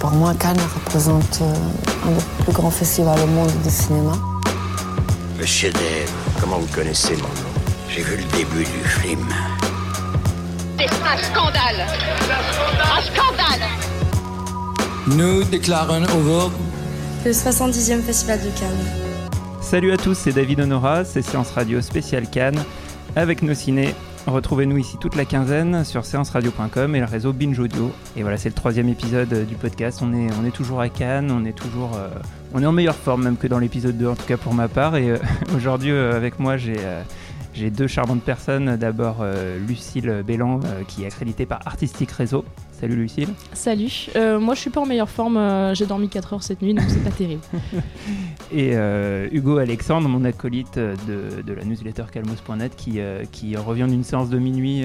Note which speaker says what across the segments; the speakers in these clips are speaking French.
Speaker 1: Pour moi, Cannes représente euh, un des plus grands festivals au monde du cinéma.
Speaker 2: Le chef-d'œuvre, comment vous connaissez mon nom? J'ai vu le début du film.
Speaker 3: C'est un scandale Un scandale
Speaker 4: Nous déclarons ouvert
Speaker 5: le 70e Festival de Cannes.
Speaker 6: Salut à tous, c'est David Honora, c'est Séance Radio spéciale Cannes. Avec nos ciné, retrouvez-nous ici toute la quinzaine sur séanceradio.com et le réseau Binge Audio. Et voilà, c'est le troisième épisode du podcast. On est, toujours à Cannes, on est toujours, euh, on est en meilleure forme même que dans l'épisode 2, en tout cas pour ma part. Et euh, aujourd'hui, euh, avec moi, j'ai j'ai deux charmantes personnes. D'abord, euh, Lucille Bélan, euh, qui est accréditée par Artistic Réseau. Salut Lucille.
Speaker 7: Salut. Euh, moi, je suis pas en meilleure forme. J'ai dormi 4 heures cette nuit, donc c'est pas terrible.
Speaker 6: Et Hugo Alexandre, mon acolyte de, de la newsletter calmos.net, qui, qui revient d'une séance de minuit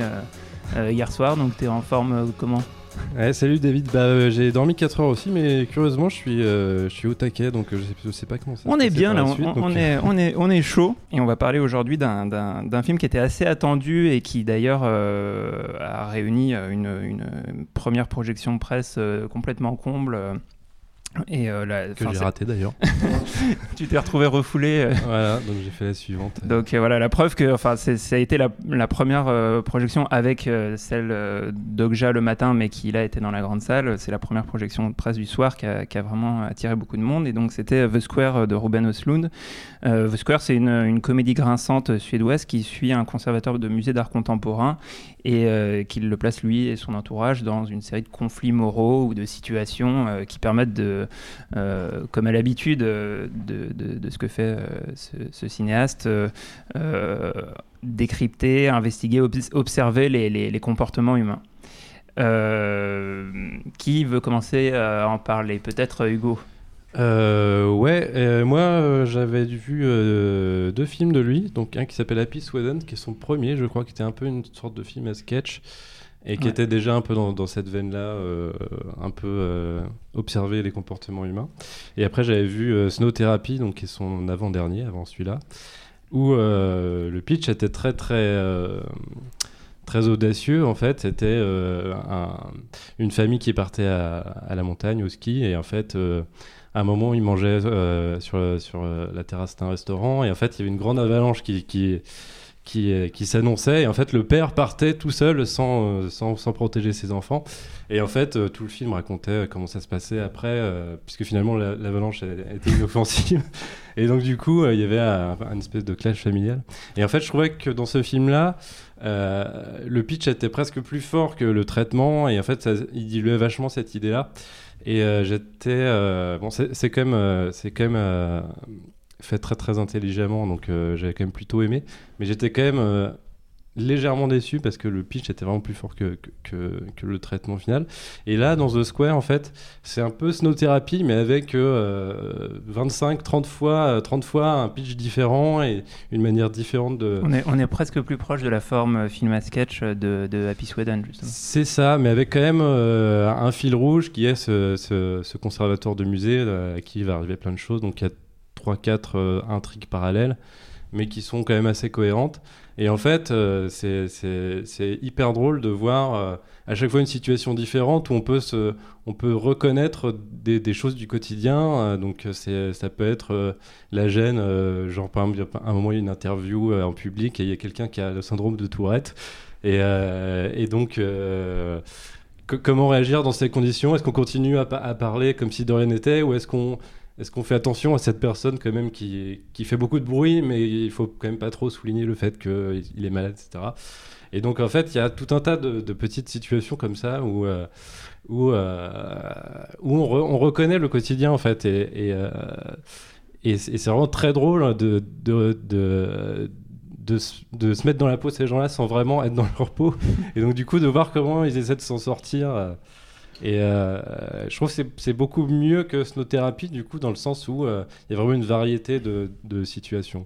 Speaker 6: hier soir. Donc, tu es en forme comment?
Speaker 8: Ouais, salut David, bah, euh, j'ai dormi 4 heures aussi, mais curieusement je suis, euh, je suis au taquet, donc euh, je, sais, je sais pas comment ça
Speaker 6: On est bien là, on,
Speaker 8: suite,
Speaker 6: on
Speaker 8: donc,
Speaker 6: est, on, est, on est chaud et on va parler aujourd'hui d'un- d'un d'un film qui était assez attendu et qui d'ailleurs a réuni une, une première projection presse complètement comble. Et euh, la-
Speaker 8: que j'ai raté d'ailleurs.
Speaker 6: tu t'es retrouvé refoulé. euh,
Speaker 8: voilà, donc j'ai fait la suivante.
Speaker 6: donc euh, voilà, la preuve que enfin, ça a été la, la première euh, projection avec celle d'Ogja le matin, mais qui là était dans la grande salle. C'est la première projection de presse du soir qui a, qui a vraiment attiré beaucoup de monde. Et donc c'était The Square de Ruben Östlund. Euh, The Square, c'est une, une comédie grinçante suédoise qui suit un conservateur de musée d'art contemporain et qui le place lui et son entourage dans une série de conflits moraux ou de situations qui permettent de, comme à l'habitude euh, de, ce que fait euh, ce, cinéaste, euh, euh, décrypter, investiguer, obs- observer les, comportements humains. Euh, qui veut commencer à en parler? Peut-être Hugo.
Speaker 8: Euh, ouais, euh, moi euh, j'avais vu euh, deux films de lui, donc un qui s'appelle Happy Sweden, qui est son premier, je crois, qui était un peu une sorte de film à sketch et qui
Speaker 6: Ouais.
Speaker 8: était déjà un peu dans, dans cette veine-là, euh, un peu euh, observer les comportements humains. Et après j'avais vu euh, Snow Therapy, donc qui est son avant-dernier, avant celui-là, où le pitch était très très très audacieux en fait. C'était un- une famille qui partait à, à la montagne au ski et en fait. à un moment, ils mangeaient euh, sur, sur euh, la terrasse d'un restaurant et en fait, il y avait une grande avalanche qui, qui, qui, euh, qui s'annonçait. Et en fait, le père partait tout seul sans, euh, sans, sans protéger ses enfants. Et en fait, euh, tout le film racontait comment ça se passait après, puisque finalement, la- l'avalanche était inoffensive. Et donc, du coup, il y avait un, un espèce de clash familial. Et en fait, je trouvais que dans ce film-là, le pitch était presque plus fort que le traitement. Et en fait, il diluait vachement cette idée-là. Et j'étais. bon, c'est quand même, c'est quand même fait très très intelligemment, donc euh, j'avais quand même plutôt aimé. Mais j'étais quand même euh, légèrement déçu parce que le pitch était vraiment plus fort que, que, que- que le traitement final. Et là, dans The Square, en fait, c'est un peu Snow Therapy, mais avec euh, 25, 30 fois, euh, 30 fois un pitch différent et une manière différente de.
Speaker 6: On est, on est presque plus proche de la forme euh, film à sketch de, de Happy Sweden, justement.
Speaker 8: C'est ça, mais avec quand même euh, un fil rouge qui est ce, ce- ce conservateur de musée euh, à qui il va arriver plein de choses. Donc il y a 3-4 intrigues parallèles, mais qui sont quand même assez cohérentes. Et en fait, euh, c'est- hyper drôle de voir euh, à chaque fois une situation différente où on peut, se, on peut reconnaître des, choses du quotidien. Euh, donc ça peut être euh, la gêne, euh, genre par exemple, à un moment il y a une interview euh, en public et il y a quelqu'un qui a le syndrome de Tourette. Et, euh, et donc, euh, comment réagir dans ces conditions? Est-ce qu'on continue à parler comme si de rien n'était ou est-ce qu'on est-ce qu'on fait attention à cette personne quand même qui, qui fait beaucoup de bruit, mais il faut quand même pas trop souligner le fait qu'il est malade, etc. Et donc en fait, il y a tout un tas de, petites situations comme ça où, euh, où, euh, où on, re- on reconnaît le quotidien en fait. Et, euh, et c'est vraiment très drôle de, de, de, de, de se mettre dans la peau de ces gens-là sans vraiment être dans leur peau. Et donc du coup, de voir comment ils essaient de s'en sortir. Et euh, je trouve que c'est- c'est beaucoup mieux que Snow-Thérapie, du coup, dans le sens où euh, il y a vraiment une variété de, de situations.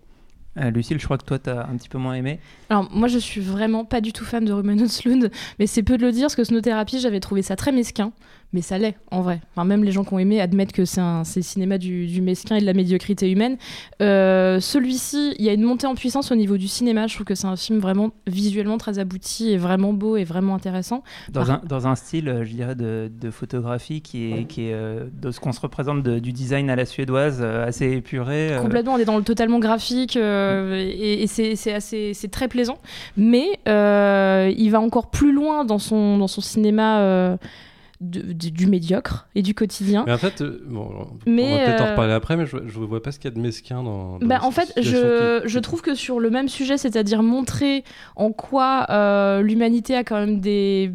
Speaker 6: Euh, Lucille, je crois que toi, t'as un petit peu moins aimé.
Speaker 7: Alors moi je suis vraiment pas du tout fan de Ruben Östlund, mais c'est peu de le dire parce que Snow-Thérapie j'avais trouvé ça très mesquin, mais ça l'est en vrai. Enfin même les gens qui ont aimé admettent que c'est un le cinéma du, du mesquin et de la médiocrité humaine. Euh, Celui-ci, il y a une montée en puissance au niveau du cinéma. Je trouve que c'est un film vraiment visuellement très abouti et vraiment beau et vraiment intéressant.
Speaker 6: Dans,
Speaker 7: Par-
Speaker 6: un, dans un style, euh, je dirais, de, de photographie qui est, qui est euh, de ce qu'on se représente de- du design à la suédoise, euh, assez épuré.
Speaker 7: Complètement, on est dans le totalement graphique euh, et, et c'est c'est assez, c'est très plaisant. Mais il va encore plus loin dans son dans son cinéma de- de- du médiocre et du quotidien.
Speaker 8: Mais en fait, euh, bon, on va peut-être en
Speaker 7: euh,
Speaker 8: reparler après, mais je, je vois pas ce qu'il y a de mesquin dans. dans
Speaker 7: Bah, en fait, je,
Speaker 8: qui-
Speaker 7: je trouve que sur le même sujet, c'est-à-dire montrer en quoi euh, l'humanité a quand même des...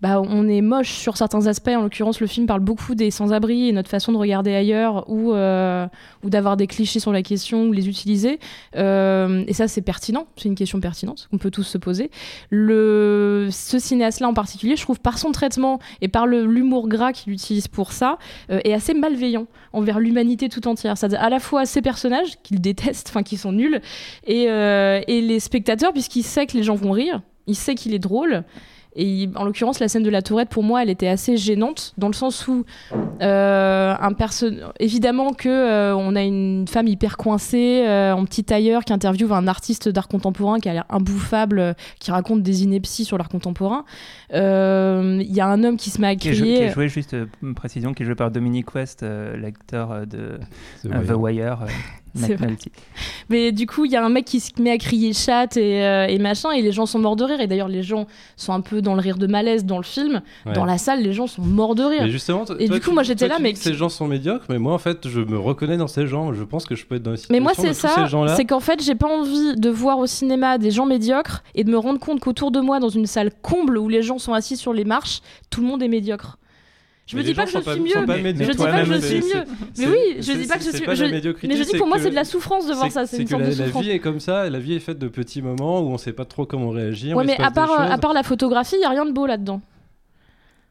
Speaker 7: Bah, on est moche sur certains aspects. En l'occurrence, le film parle beaucoup des sans-abri et notre façon de regarder ailleurs ou, euh, d'avoir des clichés sur la question ou les utiliser. Euh, et ça, c'est pertinent. C'est une question pertinente qu'on peut tous se poser. Le, ce cinéaste-là en particulier, je trouve par son traitement et par l'humour gras qu'il utilise pour ça, euh, est assez malveillant envers l'humanité tout entière. C'est-à-dire à la fois ses personnages qu'il déteste, enfin qui sont nuls, et les spectateurs puisqu'il sait que les gens vont rire, il sait qu'il est drôle. Et en l'occurrence, la scène de la tourette, pour moi, elle était assez gênante, dans le sens où euh, un évidemment que euh, on a une femme hyper coincée euh, en petit tailleur qui interviewe un artiste d'art contemporain qui a l'air imbouffable, euh, qui raconte des inepties sur l'art contemporain. Euh, Il y a un homme qui se met à
Speaker 6: Qui est, joué, qui
Speaker 7: crier.
Speaker 6: est joué, juste une précision, qui est joué par Dominique West, euh, l'acteur de
Speaker 8: The
Speaker 6: The
Speaker 8: Wire.
Speaker 6: Wire,
Speaker 7: C'est vrai.
Speaker 6: McNulty.
Speaker 7: Mais du coup, il y a un mec qui se met à crier chat et, euh, et machin, et les gens sont morts de rire. Et d'ailleurs, les gens sont un peu dans le rire de malaise dans le film.
Speaker 8: Ouais.
Speaker 7: Dans la salle, les gens sont morts de rire.
Speaker 8: Mais justement, toi-
Speaker 7: Et
Speaker 8: toi,
Speaker 7: du coup,
Speaker 8: tu-
Speaker 7: moi, j'étais là, mais-
Speaker 8: dis que ces gens sont médiocres, mais moi, en fait, je me reconnais dans ces gens. Je pense que je peux être dans les
Speaker 7: Mais moi, c'est ça. C'est qu'en fait, j'ai pas envie de voir au cinéma des gens médiocres et de me rendre compte qu'autour de moi, dans une salle comble où les gens sont assis sur les marches, tout le monde est médiocre. Je me dis pas que je suis mieux. Je
Speaker 8: médiocres.
Speaker 7: dis pas que je suis mieux. Mais oui, je dis pas que je suis. Mais je dis pour moi, c'est de la souffrance de voir ça. C'est une
Speaker 8: que
Speaker 7: sorte
Speaker 8: la,
Speaker 7: de
Speaker 8: la
Speaker 7: souffrance.
Speaker 8: vie est comme ça, la vie est faite de petits moments où on sait pas trop comment réagir.
Speaker 7: Ouais, mais à part,
Speaker 8: des
Speaker 7: à
Speaker 8: choses.
Speaker 7: part la photographie, il y a rien de beau là-dedans.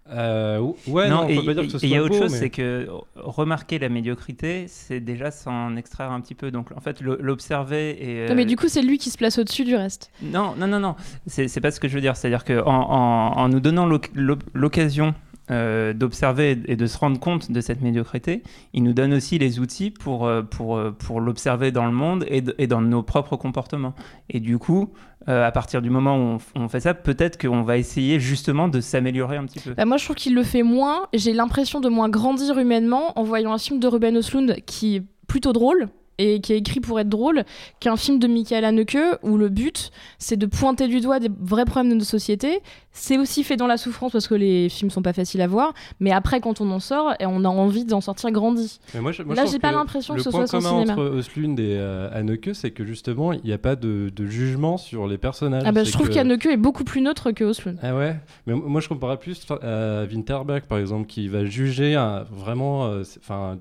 Speaker 8: Euh, ouais, non, on
Speaker 6: et
Speaker 8: peut pas dire que ce
Speaker 6: et il y a
Speaker 8: soit
Speaker 6: autre
Speaker 8: beau,
Speaker 6: chose,
Speaker 8: mais-
Speaker 6: c'est que euh, remarquer la médiocrité, c'est déjà s'en extraire un petit peu. Donc en fait, l'observer et.
Speaker 7: Non, mais
Speaker 6: euh,
Speaker 7: du coup, c'est lui qui se place au-dessus du reste.
Speaker 6: Non, non, non, non. C'est pas ce que je veux dire. C'est-à-dire qu'en en, en nous donnant l'oc- l'oc- l'occasion euh, d'observer et de se rendre compte de cette médiocrité, il nous donne aussi les outils pour, euh, pour, euh, pour l'observer dans le monde et, dans nos propres comportements. Et du coup, à partir du moment où on, fait ça, peut-être qu'on va essayer justement de s'améliorer un petit peu.
Speaker 7: Bah, moi, je trouve qu'il le fait moins. J'ai l'impression de moins grandir humainement en voyant un film de Ruben Östlund qui est plutôt drôle et qui est écrit pour être drôle qu'un film de Michael Haneke où le but c'est de pointer du doigt des vrais problèmes de notre société. C'est aussi fait dans la souffrance parce que les films sont pas faciles à voir, mais après quand on en sort, et on a envie d'en sortir grandi.
Speaker 8: Mais moi, je- moi,
Speaker 7: Là, j'ai pas l'impression que
Speaker 8: le
Speaker 7: ce
Speaker 8: point
Speaker 7: soit son
Speaker 8: commun
Speaker 7: cinéma.
Speaker 8: entre Östlund et euh, Haneke, c'est que justement, il n'y a pas de, de jugement sur les personnages.
Speaker 7: Ah bah, je trouve qu'Haneke est beaucoup plus neutre que Östlund.
Speaker 8: Ah ouais, mais moi je comparais plus à Winterberg par exemple, qui va juger un- vraiment euh,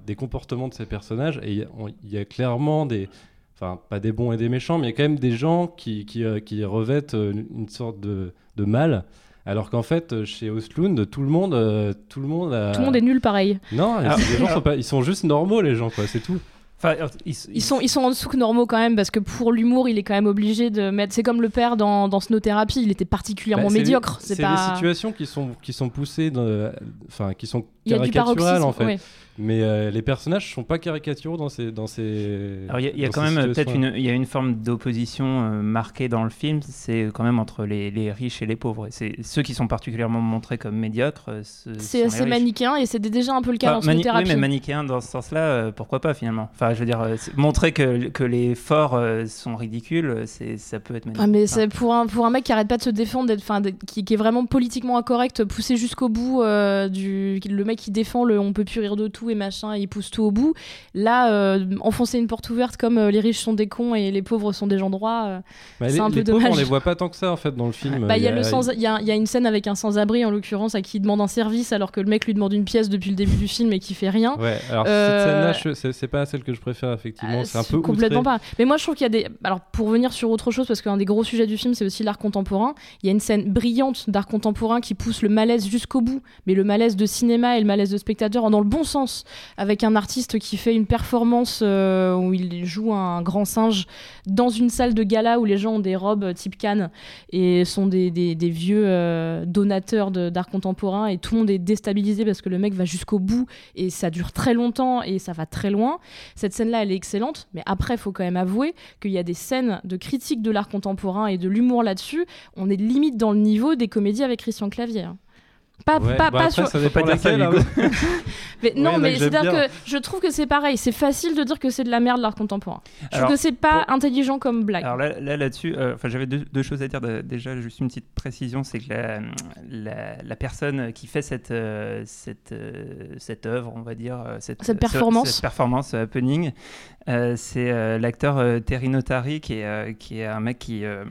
Speaker 8: des comportements de ses personnages, et il y y, a clairement des. Enfin, pas des bons et des méchants, mais il y a quand même des gens qui, qui, euh, qui revêtent euh, une, sorte de, de mal. Alors qu'en fait, euh, chez Ostlund, tout le monde, euh, tout le monde, a-
Speaker 7: Tout le monde est nul pareil.
Speaker 8: Non, les gens sont pas, ils sont juste normaux, les gens, quoi. C'est tout.
Speaker 6: Enfin, ils,
Speaker 7: Ils sont, ils sont en dessous que normaux quand même parce que pour l'humour, il est quand même obligé de mettre. C'est comme le père dans, dans Snow Therapy, il était particulièrement
Speaker 8: Bah, c'est
Speaker 7: médiocre. C'est pas.
Speaker 8: les situations qui sont qui sont poussées, enfin qui sont
Speaker 7: Il y a du
Speaker 8: caricaturales
Speaker 7: paroxysme.
Speaker 8: en fait.
Speaker 7: ouais.
Speaker 8: Mais euh, les personnages sont pas caricaturaux dans ces. Dans ces
Speaker 6: Alors, il y a, y quand même peut-être
Speaker 8: situations-là.
Speaker 6: une, il y a une forme d'opposition euh, marquée dans le film, c'est quand même entre les, les riches et les pauvres. Et C'est ceux qui sont particulièrement montrés comme médiocres. euh,
Speaker 7: C'est assez manichéen et c'était déjà un peu le cas
Speaker 6: Enfin,
Speaker 7: dans
Speaker 6: mani-. Oui, mais manichéen dans ce sens-là, euh, pourquoi pas finalement Enfin, je veux dire, euh, c'est- montrer que, que les forts euh, sont ridicules, euh, c'est, ça peut être
Speaker 7: Ah,
Speaker 6: manichéen.
Speaker 7: mais
Speaker 6: Enfin,
Speaker 7: c'est pour un, pour un mec qui arrête pas de se défendre, d'être, qui, qui est vraiment politiquement incorrect, poussé jusqu'au bout, euh, du, le mec qui défend le on peut plus rire de tout et machin, et il pousse tout au bout. Là, euh, enfoncer une porte ouverte comme euh, les riches sont des cons et les pauvres sont des gens droits, euh,
Speaker 8: Bah,
Speaker 7: c'est un peu
Speaker 8: les pauvres,
Speaker 7: dommage.
Speaker 8: on les voit pas tant que ça en fait dans le film.
Speaker 7: Bah, il y a le sans, il y a, y a une scène avec un sans-abri en l'occurrence à qui il demande un service alors que le mec lui demande une pièce depuis le début du film et qui fait rien.
Speaker 8: Ouais, alors cette scène-là, c'est pas celle que je préfère effectivement. C'est un peu
Speaker 7: complètement
Speaker 8: outré.
Speaker 7: pas. Mais moi, je trouve qu'il y a des. Alors, pour revenir sur autre chose, parce qu'un des gros sujets du film, c'est aussi l'art contemporain. Il y a une scène brillante d'art contemporain qui pousse le malaise jusqu'au bout, mais le malaise de cinéma et le malaise de spectateur dans le bon sens, avec un artiste qui fait une performance euh, où il joue un grand singe dans une salle de gala où les gens ont des robes type Cannes et sont des, des- vieux euh, donateurs d'art contemporain et tout le monde est déstabilisé parce que le mec va jusqu'au bout et ça dure très longtemps et ça va très loin. Cette scène-là, elle est excellente, mais après, il faut quand même avouer qu'il y a des scènes de critique de l'art contemporain et de l'humour là-dessus. On est limite dans le niveau des comédies avec Christian Clavier. Pas,
Speaker 8: Ouais,
Speaker 7: pas,
Speaker 8: bah
Speaker 7: pas
Speaker 8: après,
Speaker 7: sur-
Speaker 8: ça
Speaker 6: pas dire ça,
Speaker 8: laquelle,
Speaker 6: Hugo.
Speaker 8: hein.
Speaker 7: mais non, mais c'est-à-dire
Speaker 8: bien.
Speaker 7: que je trouve que c'est pareil. C'est facile de dire que c'est de la merde l'art contemporain. Je trouve
Speaker 6: Alors,
Speaker 7: que c'est pas
Speaker 6: pour-
Speaker 7: intelligent comme blague.
Speaker 6: Alors là, là là-dessus, euh, enfin j'avais deux, deux choses à dire. De- Déjà, juste une petite précision, c'est que la, la, la personne qui fait cette euh, cette euh, cette œuvre, on va dire, cette,
Speaker 7: Cette
Speaker 6: ce-
Speaker 7: performance.
Speaker 6: cette performance euh, happening, euh, c'est euh, l'acteur euh, Terry Notary qui est euh, qui est un mec qui euh,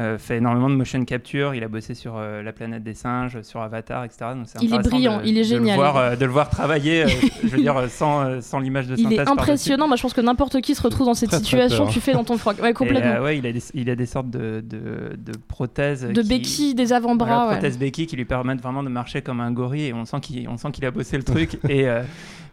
Speaker 6: euh, fait énormément de motion capture. Il a bossé sur euh, La planète des singes, sur Avatar, etc. Donc
Speaker 7: Il est brillant,
Speaker 6: de-
Speaker 7: il est
Speaker 6: de le
Speaker 7: génial.
Speaker 6: voir, euh, de le voir travailler, euh, je veux dire, sans euh, sans l'image de
Speaker 7: Il
Speaker 6: synthèse
Speaker 7: est
Speaker 6: par-dessus.
Speaker 7: impressionnant. Moi, je pense que n'importe qui se retrouve dans cette
Speaker 8: Très, très
Speaker 7: situation.
Speaker 8: peur.
Speaker 7: Tu fais dans ton froc. Ouais,
Speaker 6: Et,
Speaker 7: complètement.
Speaker 6: euh, ouais, il a des, il a des sortes de, de, de prothèses.
Speaker 7: de
Speaker 6: qui-
Speaker 7: béquilles, des avant-bras.
Speaker 6: Voilà,
Speaker 7: ouais.
Speaker 6: prothèses béquilles qui lui permettent vraiment de marcher comme un gorille et on sent qu'il, a bossé le truc. et, euh,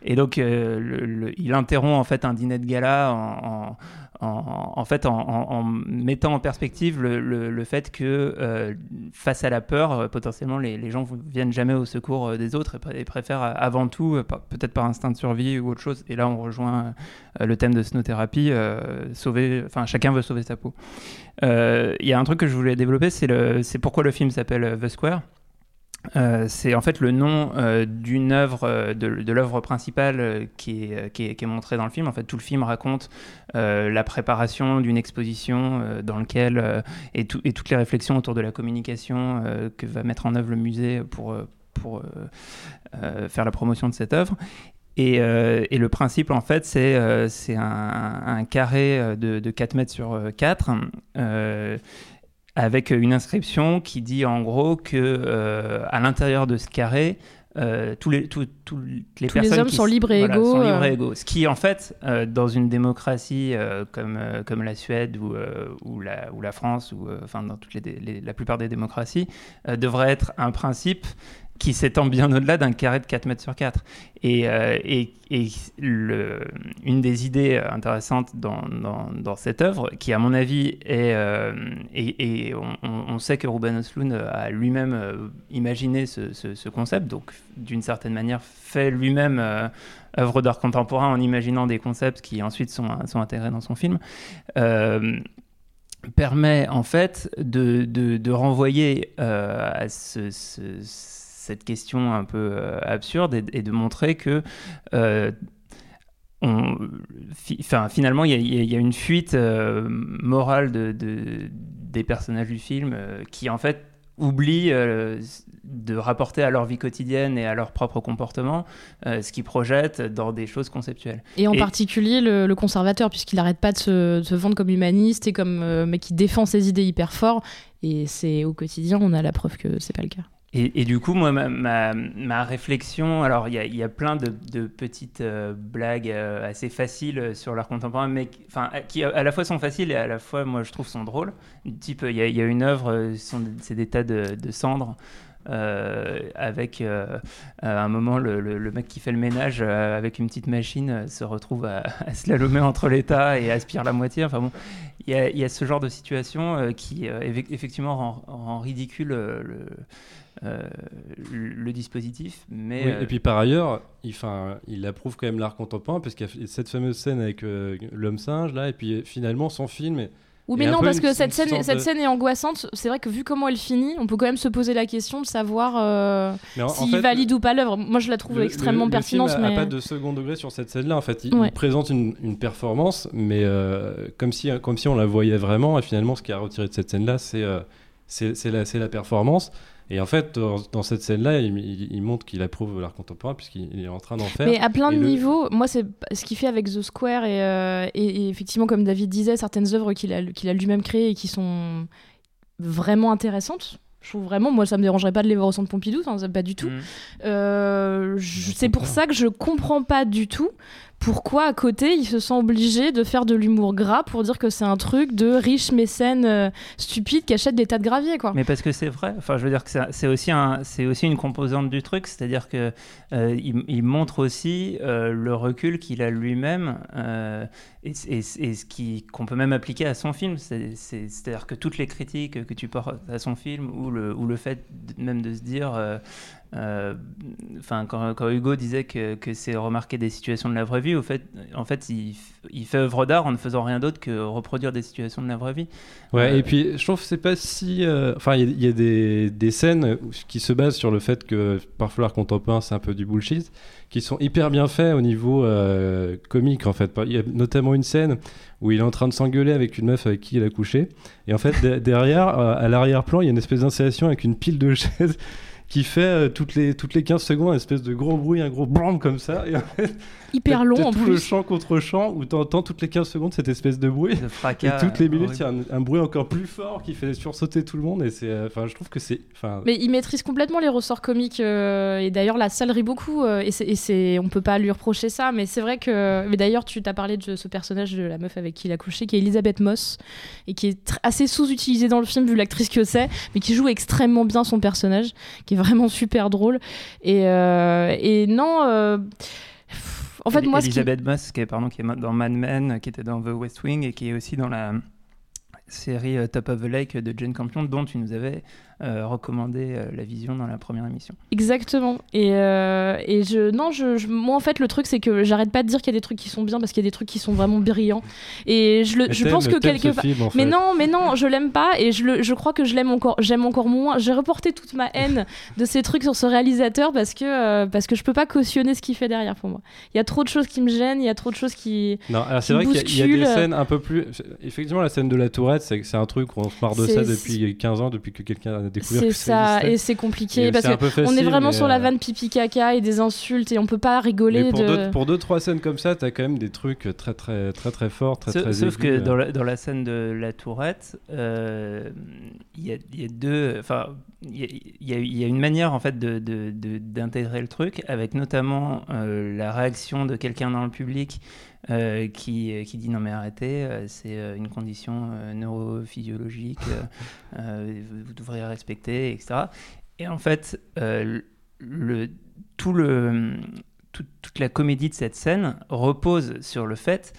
Speaker 6: et donc, euh, il interrompt en fait un dîner de gala en, en, en- mettant en perspective le, le- fait que euh, face à la peur, euh, potentiellement, les, les gens viennent jamais au secours des autres et, pr- et préfèrent avant tout, peut-être par instinct de survie ou autre chose. Et là, on rejoint le thème de snow-thérapie, euh, sauver, enfin, chacun veut sauver sa peau. Il y a un truc que je voulais développer, c'est, pourquoi le film s'appelle The Square. Euh, c'est en fait le nom euh, d'une œuvre, euh, de, l'œuvre principale qui, est, montrée dans le film. En fait, tout le film raconte la préparation d'une exposition dans lequel euh, et, tout- et toutes les réflexions autour de la communication que va mettre en œuvre le musée pour, faire la promotion de cette œuvre. Et, le principe, en fait, c'est un, carré de, de 4 mètres sur euh, 4 euh, avec une inscription qui dit en gros que euh, à l'intérieur de ce carré, euh, tous les, tous- toutes les
Speaker 7: Tous les
Speaker 6: personnes
Speaker 7: hommes
Speaker 6: qui
Speaker 7: sont libres et égaux,
Speaker 6: sont libres
Speaker 7: euh.
Speaker 6: et égaux. Ce qui, en fait, euh, dans une démocratie euh, comme, euh, comme la Suède ou, euh, ou, la, ou la France, ou euh, enfin dans toutes les, les- la plupart des démocraties, euh, devrait être un principe qui s'étend bien au-delà d'un carré de 4 mètres sur 4. Et, euh, une des idées intéressantes dans, cette œuvre, qui à mon avis est, euh, et, on, sait que Ruben Östlund a lui-même euh, imaginé ce, ce- ce concept, donc d'une certaine manière fait lui-même œuvre d'art contemporain en imaginant des concepts qui ensuite sont, intégrés dans son film. Permet en fait de, renvoyer à ce- cette question un peu euh, absurde et, et de montrer que on, fi- enfin, finalement, il y a- y, une fuite euh, morale de, de- des personnages du film euh, qui, en fait, oublient euh, de rapporter à leur vie quotidienne et à leur propre comportement ce qu'ils projettent dans des choses conceptuelles.
Speaker 7: Et en
Speaker 6: Et-
Speaker 7: particulier le, le conservateur, puisqu'il n'arrête pas de se, de se vendre comme humaniste et comme mec qui défend ses idées hyper fort. Et c'est au quotidien, on a la preuve que c'est pas le cas.
Speaker 6: Et, du coup, moi, ma, réflexion, alors il y a, plein de, petites euh, blagues euh, assez faciles euh, sur l'art contemporain, mais qui- à- la fois sont faciles et à la fois, moi, je trouve, sont drôles. Type, il y a, une œuvre, c'est des tas de, cendres. avec à un moment le, mec qui fait le ménage avec une petite machine se retrouve à, à slalomer entre les tas et aspire la moitié. Enfin bon, il y a, ce genre de situation qui effectivement rend, rend ridicule le, euh, le, dispositif. Mais
Speaker 8: Oui,
Speaker 6: euh,
Speaker 8: Et puis par ailleurs, il, 'fin, il approuve quand même l'art contemporain parce qu'il y a cette fameuse scène avec euh, l'homme singe là, et puis finalement son film. est-
Speaker 7: Oui, mais non, parce que cette scène, cette
Speaker 8: de-
Speaker 7: scène est angoissante. C'est vrai que vu comment elle finit, on peut quand même se poser la question de savoir euh, s'il valide ou pas l'œuvre. Moi, je la trouve
Speaker 8: le-
Speaker 7: extrêmement
Speaker 8: le-
Speaker 7: pertinente.
Speaker 8: Le film a-
Speaker 7: mais...
Speaker 8: a pas de second degré sur cette scène-là. En fait, il,
Speaker 7: Ouais.
Speaker 8: il présente une, une performance, mais euh, comme, si, comme si on la voyait vraiment. Et finalement, ce qui a retiré de cette scène-là, c'est euh, c'est c'est la, c'est la performance. Et en fait, dans, cette scène-là, il, il- il montre qu'il approuve l'art contemporain puisqu'il il est en train d'en faire.
Speaker 7: Mais à plein de
Speaker 8: le-
Speaker 7: niveaux, moi, c'est ce qu'il fait avec The Square et, euh, et- et effectivement, comme David disait, certaines œuvres qu'il a, qu'il a lui-même créées et qui sont vraiment intéressantes. Je trouve vraiment, moi, ça me dérangerait pas de les voir au centre Pompidou, ça, pas du tout.
Speaker 6: mm.
Speaker 7: Euh, c'est pour ça que je comprends pas du tout pourquoi à côté il se sent obligé de faire de l'humour gras pour dire que c'est un truc de riche mécène euh, stupide qui achète des tas de gravier quoi.
Speaker 6: Mais parce que c'est vrai. Enfin, je veux dire que c'est- aussi un, aussi une composante du truc, c'est-à-dire que euh, il, montre aussi euh, le recul qu'il a lui-même euh, et, et- et ce qu'on peut même appliquer à son film. C'est- c'est- C'est-à-dire que toutes les critiques que tu portes à son film ou le ou le fait même de se dire Enfin, quand, quand Hugo disait que, que c'est remarquer des situations de la vraie vie, au fait, en fait, il, fait œuvre d'art en ne faisant rien d'autre que reproduire des situations de la vraie vie.
Speaker 8: Ouais,
Speaker 6: Euh,
Speaker 8: et puis je trouve que c'est pas si. euh, Enfin, il y a- il y, a des, des scènes qui se basent sur le fait que parfois l'art contemporain c'est un peu du bullshit, qui sont hyper bien faits au niveau euh, comique en fait. Il y a notamment une scène où il est en train de s'engueuler avec une meuf avec qui il a couché, et en fait de- derrière, euh, à l'arrière-plan, il y a une espèce d'installation avec une pile de chaises. Qui fait euh, toutes, les, toutes les 15 secondes un espèce de gros bruit, un gros blam comme ça. Et en fait,
Speaker 7: Hyper long en
Speaker 8: tout le
Speaker 7: plus.
Speaker 8: chant contre chant où t'entends toutes les 15 secondes cette espèce de bruit.
Speaker 6: De
Speaker 8: Et
Speaker 6: fracas.
Speaker 8: toutes les minutes, il y a un, un bruit encore plus fort qui fait sursauter tout le monde. Et c'est, euh, enfin, je trouve que c'est, enfin,
Speaker 7: Mais il maîtrise complètement les ressorts comiques euh, et d'ailleurs la salle rit beaucoup euh, et, c'est, on peut pas lui reprocher ça mais c'est vrai que mais d'ailleurs tu t'as parlé de ce personnage de la meuf avec qui il a couché qui est Elisabeth Moss et qui est assez sous-utilisée dans le film vu l'actrice que c'est mais qui joue extrêmement bien son personnage qui est vraiment super drôle. Et, euh, et non euh, en fait
Speaker 6: Eli-
Speaker 7: moi ce qui-
Speaker 6: Elisabeth Moss, qui est, pardon, qui est dans Mad Men, qui était dans The West Wing et qui est aussi dans la série euh, Top of the Lake de Jane Campion, dont tu nous avais euh, recommandé euh, la vision dans la première émission.
Speaker 7: Exactement. Et, euh, et je, non, je, je- moi en fait le truc c'est que j'arrête pas de dire qu'il y a des trucs qui sont bien parce qu'il y a des trucs qui sont vraiment brillants. Et je, le,
Speaker 8: mais
Speaker 7: je pense que quelque part.
Speaker 8: film, en
Speaker 7: Mais non, mais non, je l'aime pas et je, le, je crois que je l'aime encore, j'aime encore moins. J'ai reporté toute ma haine de ces trucs sur ce réalisateur parce que euh, parce que je peux pas cautionner ce qu'il fait derrière pour moi. Il y a trop de choses qui me gênent, il y a trop de choses qui.
Speaker 8: Non, alors c'est vrai qu'il y a- il y, a des scènes un peu plus. Effectivement, la scène de la tourette, c'est, c'est un truc on se marre de ça depuis 15 ans, depuis que quelqu'un a découvert
Speaker 7: C'est
Speaker 8: que
Speaker 7: ça
Speaker 8: existait.
Speaker 7: et c'est compliqué
Speaker 8: Et
Speaker 7: parce
Speaker 8: c'est un
Speaker 7: que
Speaker 8: peu
Speaker 7: on est vraiment sur la
Speaker 8: euh,
Speaker 7: vanne pipi caca et des insultes et on peut pas rigoler
Speaker 8: Mais pour,
Speaker 7: de.
Speaker 8: deux, pour deux, trois scènes comme ça, t'as quand même des trucs très, très, très, très forts, très,
Speaker 6: Sauf,
Speaker 8: très
Speaker 6: sauf
Speaker 8: aigus,
Speaker 6: que dans la, dans la scène de la tourette, euh, il y, a, il y a deux. Enfin, il y a, y y une manière en fait de- de- de- d'intégrer le truc, avec notamment euh, la réaction de quelqu'un dans le public euh, qui, qui dit non mais arrêtez, euh, c'est euh, une condition euh, neurophysiologique, euh, euh, vous, devriez respecter, etc. Et en fait, euh, le, tout le, tout- toute la comédie de cette scène repose sur le fait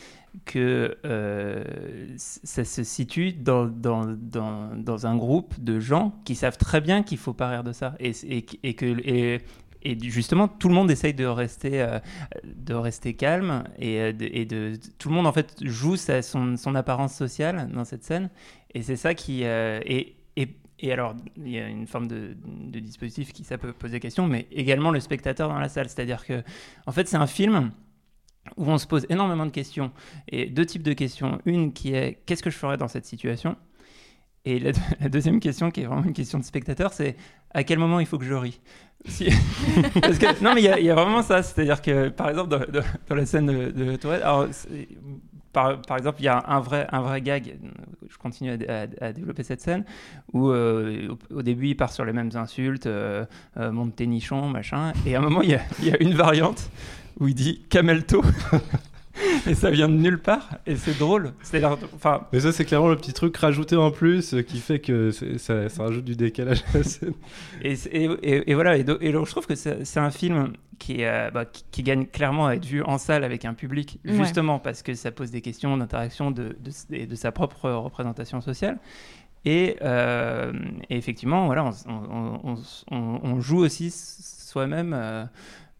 Speaker 6: que euh, ça se situe dans, dans, dans, dans un groupe de gens qui savent très bien qu'il faut pas rire de ça. Et, et, et que. Et, et justement, tout le monde essaye de rester, euh, calme et, euh, et de, tout le monde en fait joue sa, son, apparence sociale dans cette scène. Et c'est ça qui. euh, et, et, et alors, il y a une forme de, de dispositif qui ça peut poser question, mais également le spectateur dans la salle. C'est-à-dire que, en fait, c'est un film où on se pose énormément de questions. Et deux types de questions. Une qui est qu'est-ce que je ferais dans cette situation? Et la, la deuxième question, qui est vraiment une question de spectateur, c'est à quel moment il faut que je Si- Parce que, Non, mais il y, a- il y a vraiment ça. C'est-à-dire que, par exemple, dans, dans- dans la scène de, de Tourette, alors, par, par exemple, il y a un vrai, un vrai gag, je continue à, à- à développer cette scène, où euh, au, au début il part sur les mêmes insultes, euh, euh, monte tes nichons, machin, et à un moment il y a, y a une variante où il dit Camelto. Et ça vient de nulle part et c'est drôle. C'est enfin.
Speaker 8: Mais ça c'est clairement le petit truc rajouté en plus euh, qui fait que ça, ça, rajoute du décalage à la scène.
Speaker 6: Et, et, et, voilà. Et, donc, je trouve que c'est un film qui, euh, bah, qui, gagne clairement à être vu en salle avec un public justement parce que ça pose des questions d'interaction de, de, de, sa propre représentation sociale. Et, euh, effectivement, voilà, on, on, on, joue aussi soi-même. Euh,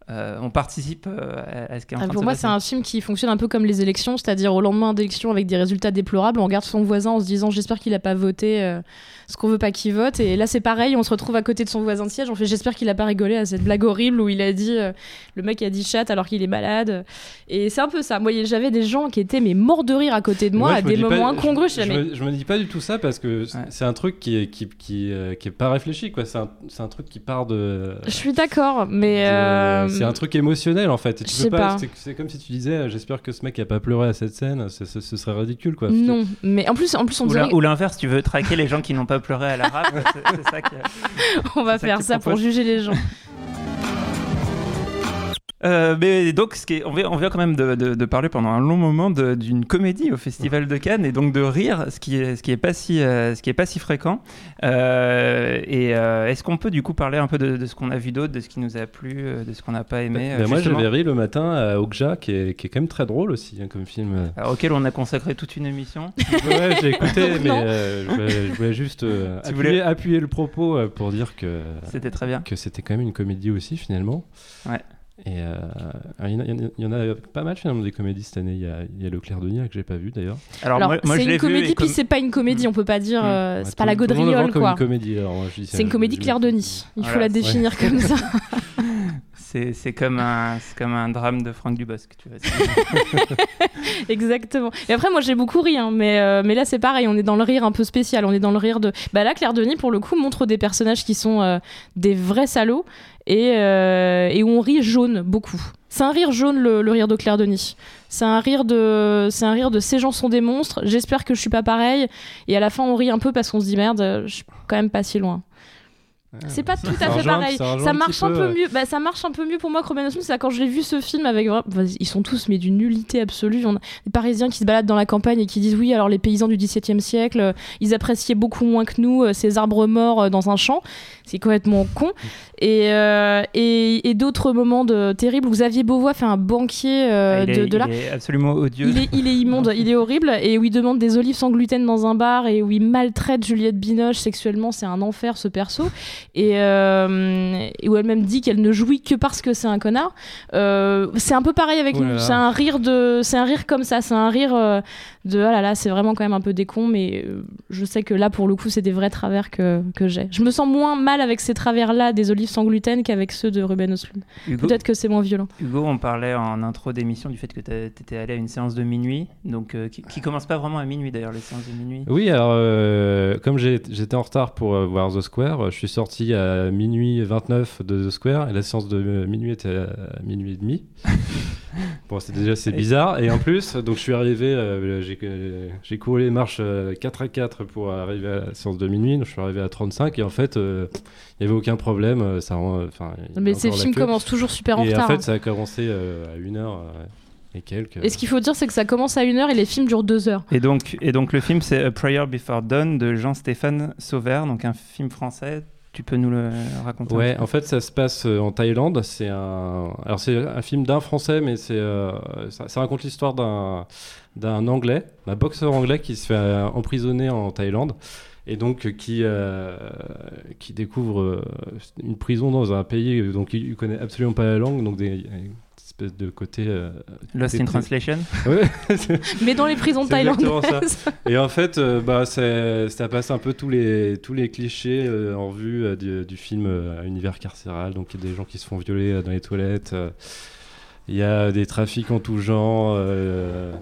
Speaker 6: on participe euh, à, ce qui est en train
Speaker 7: Pour moi, c'est un film qui fonctionne un peu comme les élections, c'est-à-dire au lendemain d'élections avec des résultats déplorables, on regarde son voisin en se disant j'espère qu'il n'a pas voté euh, ce qu'on veut pas qu'il vote. Et là, c'est pareil, on se retrouve à côté de son voisin de siège, on fait j'espère qu'il a pas rigolé à cette blague horrible où il a dit le mec a dit chat alors qu'il est malade. Et c'est un peu ça. Moi, j'avais des gens qui étaient mais morts de rire à côté de moi, à des moments incongrus.
Speaker 8: Je, je, me, dis pas du tout ça parce que c'est un truc qui est, qui, qui, qui est pas réfléchi, quoi. C'est un, un, truc qui part de.
Speaker 7: Je suis d'accord, mais
Speaker 8: c'est un truc émotionnel en fait. pas, C'est comme si tu disais euh, j'espère que ce mec a pas pleuré à cette scène, ce, serait ridicule quoi.
Speaker 7: Non, mais en plus, en plus on
Speaker 6: ou
Speaker 7: dirait...
Speaker 6: Ou l'inverse, tu veux traquer les gens qui n'ont pas pleuré à la rap. c'est ça
Speaker 7: On va faire ça pour juger les gens.
Speaker 6: Euh, mais donc, ce qui est, on, vient, on vient quand même de, de, parler pendant un long moment d'une comédie au Festival de Cannes et donc de rire, ce qui est, ce qui est pas si, euh, ce qui est pas si fréquent. Euh, et est-ce qu'on peut du coup parler un peu de, ce qu'on a vu d'autre, de ce qui nous a plu, de ce qu'on n'a pas aimé
Speaker 8: ben, Moi, j'avais ri le matin à Okja, qui est, qui est, quand même très drôle aussi hein, comme film.
Speaker 6: auquel on a consacré toute une émission.
Speaker 8: ouais, j'ai écouté, mais je voulais, juste appuyer, appuyer, le propos pour dire que
Speaker 6: c'était très bien,
Speaker 8: que c'était quand même une comédie aussi finalement.
Speaker 6: Ouais.
Speaker 8: Et euh, il, y en a, pas mal finalement des comédies cette année. Il y a, il y a Le Clair de Nuit que j'ai pas vu d'ailleurs.
Speaker 7: Alors, moi, c'est une comédie, puis c'est pas une comédie, on peut pas dire. Mm. Euh, c'est pas la gaudriole quoi. C'est une comédie Claire Denis. Il faut la définir comme ça.
Speaker 6: C'est comme, un, comme un drame de Franck Dubosc, tu vois.
Speaker 7: Exactement. Et après, moi, j'ai beaucoup ri, hein, mais, euh, mais là, c'est pareil, on est dans le rire un peu spécial. On est dans le rire de. Bah là, Claire Denis, pour le coup, montre des personnages qui sont euh, des vrais salauds et, euh, et où on rit jaune beaucoup. C'est un rire jaune, le, rire de Claire Denis. C'est un rire de, c'est un rire de ces gens sont des monstres. J'espère que je suis pas pareil. Et à la fin, on rit un peu parce qu'on se dit merde, je suis quand même pas si loin. C'est pas tout à fait pareil. Ça, marche un, peu mieux. Bah, ça marche un peu mieux pour moi que Robin C'est quand j'ai vu ce film avec. ils sont tous mais d'une nullité absolue. On a des Parisiens qui se baladent dans la campagne et qui disent oui. Alors les paysans du XVIIe siècle, euh, ils appréciaient beaucoup moins que nous euh, ces arbres morts euh, dans un champ. C'est complètement con. Et, et, d'autres moments de terribles. Xavier Beauvois fait un banquier ah, de, de
Speaker 6: Il est absolument odieux.
Speaker 7: Il est, il est immonde. il est horrible. Et où il demande des olives sans gluten dans un bar et où il maltraite Juliette Binoche sexuellement. C'est un enfer ce perso et, euh, où elle-même dit qu'elle ne jouit que parce que c'est un connard. Euh, c'est un peu pareil avec nous. C'est un rire de, c'est un rire comme ça. C'est un rire euh, de ah là là, c'est vraiment quand même un peu des cons, mais je sais que là pour le coup c'est des vrais travers que, que j'ai. Je me sens moins mal avec ces travers-là des olives sans gluten qu'avec ceux de Ruben Östlund. Peut-être que c'est moins violent.
Speaker 6: Hugo, on parlait en intro d'émission du fait que tu étais allé à une séance de minuit, donc qui, qui, commence pas vraiment à minuit d'ailleurs les séances de minuit.
Speaker 8: Oui, alors comme j'étais en retard pour voir The Square, je suis sorti à minuit 29 de The Square et la séance de minuit était à minuit et demi. bon, c'est déjà c'est bizarre. Et en plus, donc je suis arrivé, euh, j'ai couru les marches 4 euh, à 4 pour arriver à la séance de minuit. Donc je suis arrivé à 35 et en fait, euh, il n'y avait aucun problème. Ça,
Speaker 7: Mais ces films commencent toujours super en retard.
Speaker 8: Et en fait,
Speaker 7: hein.
Speaker 8: ça a commencé à 1 heure. Et, quelques...
Speaker 7: et ce qu'il faut dire, c'est que ça commence à 1 heure et les films durent 2 heures.
Speaker 6: Et donc, et donc le film, c'est A Prayer Before Dawn de Jean-Stéphane Sauvert, donc un film français tu peux nous le raconter
Speaker 8: Ouais, en fait, ça se passe euh, en Thaïlande. C'est un, alors c'est un film d'un Français, mais c'est, euh, ça, raconte l'histoire d'un d'un Anglais, d'un boxeur anglais qui se fait euh, emprisonner en Thaïlande et donc qui qui découvre une prison dans un pays donc il, il connaît absolument pas la langue, donc des espèce de côté. Euh,
Speaker 6: Lost in Translation
Speaker 7: Mais dans les prisons thaïlandaises.
Speaker 8: Et en fait, euh, bah, ça passe un peu tous les, tous les clichés euh, en vue du, film Univers carcéral. Donc il y a des gens qui se font violer dans les toilettes. il y a des trafics en tout genre,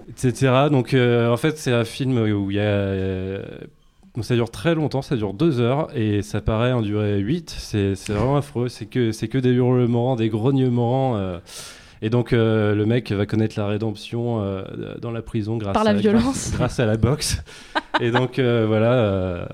Speaker 8: etc. Donc en fait, c'est un film où il y a ça dure très longtemps, ça dure deux heures et ça paraît en durée 8. C'est vraiment affreux. C'est que, que des hurlements, des grognements. Et donc euh, le mec va connaître la rédemption euh, dans la prison grâce
Speaker 7: Par la
Speaker 8: à,
Speaker 7: violence.
Speaker 8: Grâce, à la boxe. Et donc euh, voilà, euh,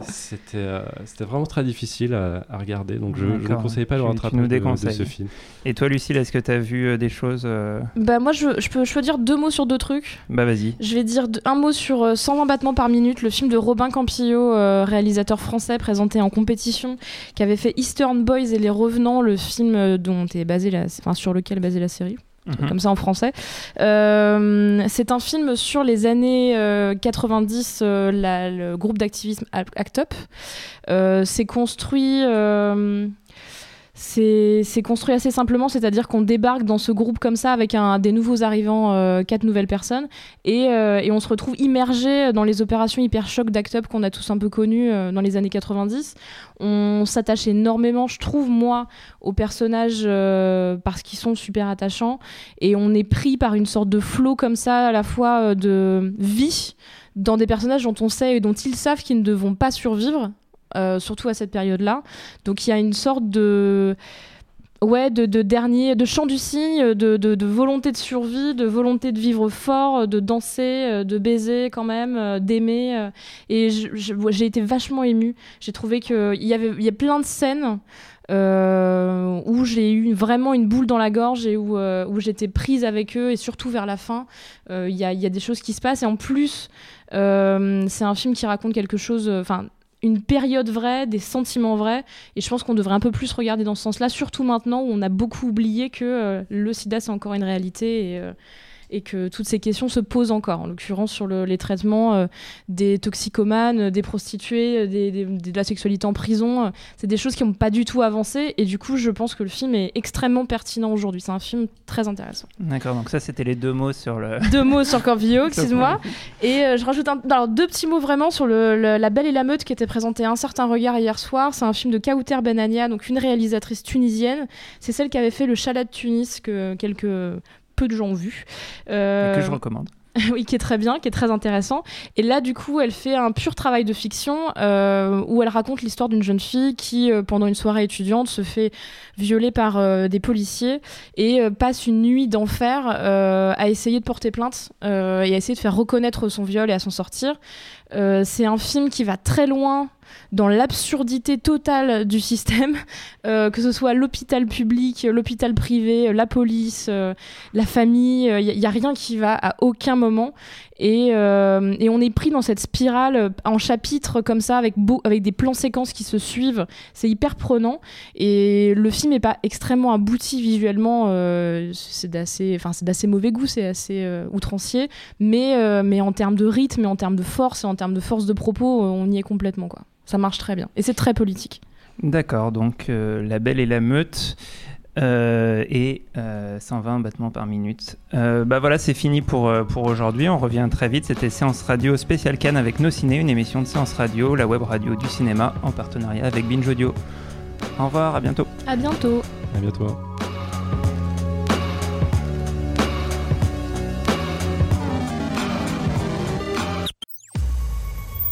Speaker 8: c'était euh, c'était vraiment très difficile à, à regarder. Donc je, je ne conseille pas le rattrapage
Speaker 6: nous
Speaker 8: de, de ce film.
Speaker 6: Et toi, Lucille, est-ce que tu as vu euh, des choses euh,
Speaker 7: Bah moi je, je peux, je peux dire deux mots sur deux trucs.
Speaker 6: Bah vas-y.
Speaker 7: Je vais dire un mot sur euh, 120 battements par minute, le film de Robin Campillo, euh, réalisateur français présenté en compétition, qui avait fait Eastern Boys et Les Revenants, le film dont est basé la, enfin, sur lequel est basée la série.
Speaker 6: Mhm.
Speaker 7: Comme ça en français. Euh, c'est un film sur les années euh, 90, euh, la- le groupe d'activisme Act Up. Euh, c'est construit. C'est construit assez simplement, c'est-à-dire qu'on débarque dans ce groupe comme ça avec un, des nouveaux arrivants, euh, quatre nouvelles personnes, et, euh, et on se retrouve immergé dans les opérations hyper choc d'Act Up qu'on a tous un peu connues euh, dans les années 90. On s'attache énormément, je trouve, moi, aux personnages parce qu'ils sont super attachants, et on est pris par une sorte de flot comme ça, à la fois de vie dans des personnages dont on sait et dont ils savent qu'ils ne vont pas survivre, surtout à cette période-là. Donc il y a une sorte de ouais de, de dernier de chant du cygne de, volonté de survie de volonté de vivre fort de danser euh, de baiser quand même euh, d'aimer euh. et j'ai été vachement émue j'ai trouvé que il y avait il y a plein de scènes euh, où j'ai eu vraiment une boule dans la gorge et où, euh, où j'étais prise avec eux et surtout vers la fin euh, il y, a, y a des choses qui se passent et en plus euh, c'est un film qui raconte quelque chose enfin une période vraie, des sentiments vrais, et je pense qu'on devrait un peu plus regarder dans ce sens-là, surtout maintenant où on a beaucoup oublié que euh, le sida c'est encore une réalité euh, et que toutes ces questions se posent encore, en l'occurrence sur le- les traitements euh, des toxicomanes, des prostituées, euh, des, des- de la sexualité en prison. euh, C'est des choses qui n'ont pas du tout avancé, et du coup je pense que le film est extrêmement pertinent aujourd'hui. C'est un film très intéressant.
Speaker 6: D'accord, donc ça, c'était les deux mots sur le.
Speaker 7: Deux mots sur Corvillo, excuse-moi. Et euh, je rajoute un, alors, deux petits mots vraiment sur le, le- La Belle et la Meute qui était présenté à un certain regard hier soir. C'est un film de Kauter Benania, donc une réalisatrice tunisienne. C'est celle qui avait fait le Chalat de Tunis que quelques peu de gens ont vu. Euh,
Speaker 6: et que je recommande.
Speaker 7: oui, qui est très bien, qui est très intéressant. Et là, du coup, elle fait un pur travail de fiction euh, où elle raconte l'histoire d'une jeune fille qui, euh, pendant une soirée étudiante, se fait violer par euh, des policiers et euh, passe une nuit d'enfer euh, à essayer de porter plainte euh, et à essayer de faire reconnaître son viol et à s'en sortir. Euh, c'est un film qui va très loin dans l'absurdité totale du système, euh, que ce soit l'hôpital public, l'hôpital privé, la police, euh, la famille, il n'y a, rien qui va à aucun moment. Et, euh, on est pris dans cette spirale euh, en chapitres comme ça, avec, des plans séquences qui se suivent. C'est hyper prenant. Et le film n'est pas extrêmement abouti visuellement. euh, c'est d'assez mauvais goût, c'est assez euh, outrancier. Mais, euh, en termes de rythme, en termes de force, et en termes de force de propos, euh, on y est complètement. Quoi. Ça marche très bien. Et c'est très politique.
Speaker 6: D'accord, donc euh, La Belle et la Meute euh, et euh, 120 battements par minute. Euh, bah voilà, c'est fini pour, euh, pour aujourd'hui. On revient très vite. C'était Séance Radio spécial Cannes avec Nos Ciné, une émission de Séance Radio, la web radio du cinéma en partenariat avec Binge Audio. Au revoir, à bientôt.
Speaker 7: À bientôt.
Speaker 8: À bientôt.